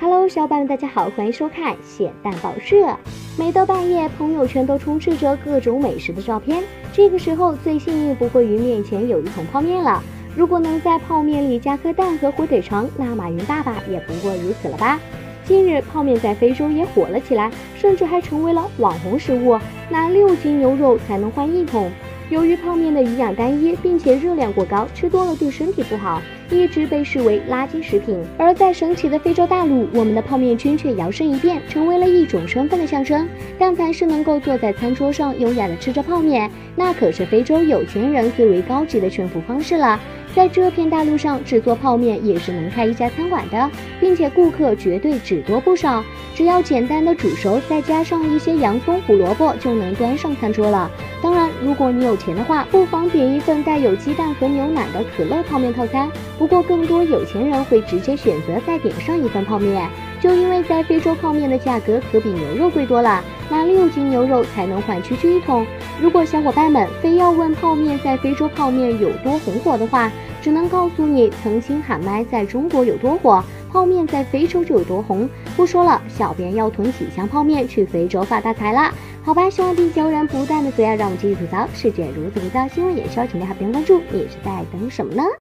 Hello，小伙伴们，大家好，欢迎收看咸蛋报社。每到半夜，朋友圈都充斥着各种美食的照片。这个时候，最幸运不过于面前有一桶泡面了。如果能在泡面里加颗蛋和火腿肠，那马云爸爸也不过如此了吧？近日，泡面在非洲也火了起来，甚至还成为了网红食物。拿六斤牛肉才能换一桶。由于泡面的营养单一，并且热量过高，吃多了对身体不好，一直被视为垃圾食品。而在神奇的非洲大陆，我们的泡面君却摇身一变，成为了一种身份的象征。但凡是能够坐在餐桌上优雅的吃着泡面，那可是非洲有钱人最为高级的炫富方式了。在这片大陆上制作泡面也是能开一家餐馆的，并且顾客绝对只多不少。只要简单的煮熟，再加上一些洋葱、胡萝卜，就能端上餐桌了。当然，如果你有钱的话，不妨点一份带有鸡蛋和牛奶的可乐泡面套餐。不过，更多有钱人会直接选择再点上一份泡面，就因为在非洲泡面的价格可比牛肉贵多了，拿六斤牛肉才能换区区一桶。如果小伙伴们非要问泡面在非洲泡面有多红火的话，只能告诉你，曾经喊麦在中国有多火，泡面在非洲就有多红。不说了，小编要囤几箱泡面去非洲发大财了。好吧，希望地球人不断的嘴啊，让我们继续吐槽世界如此浮躁，新闻也需要请大家点关注，你是在等什么呢？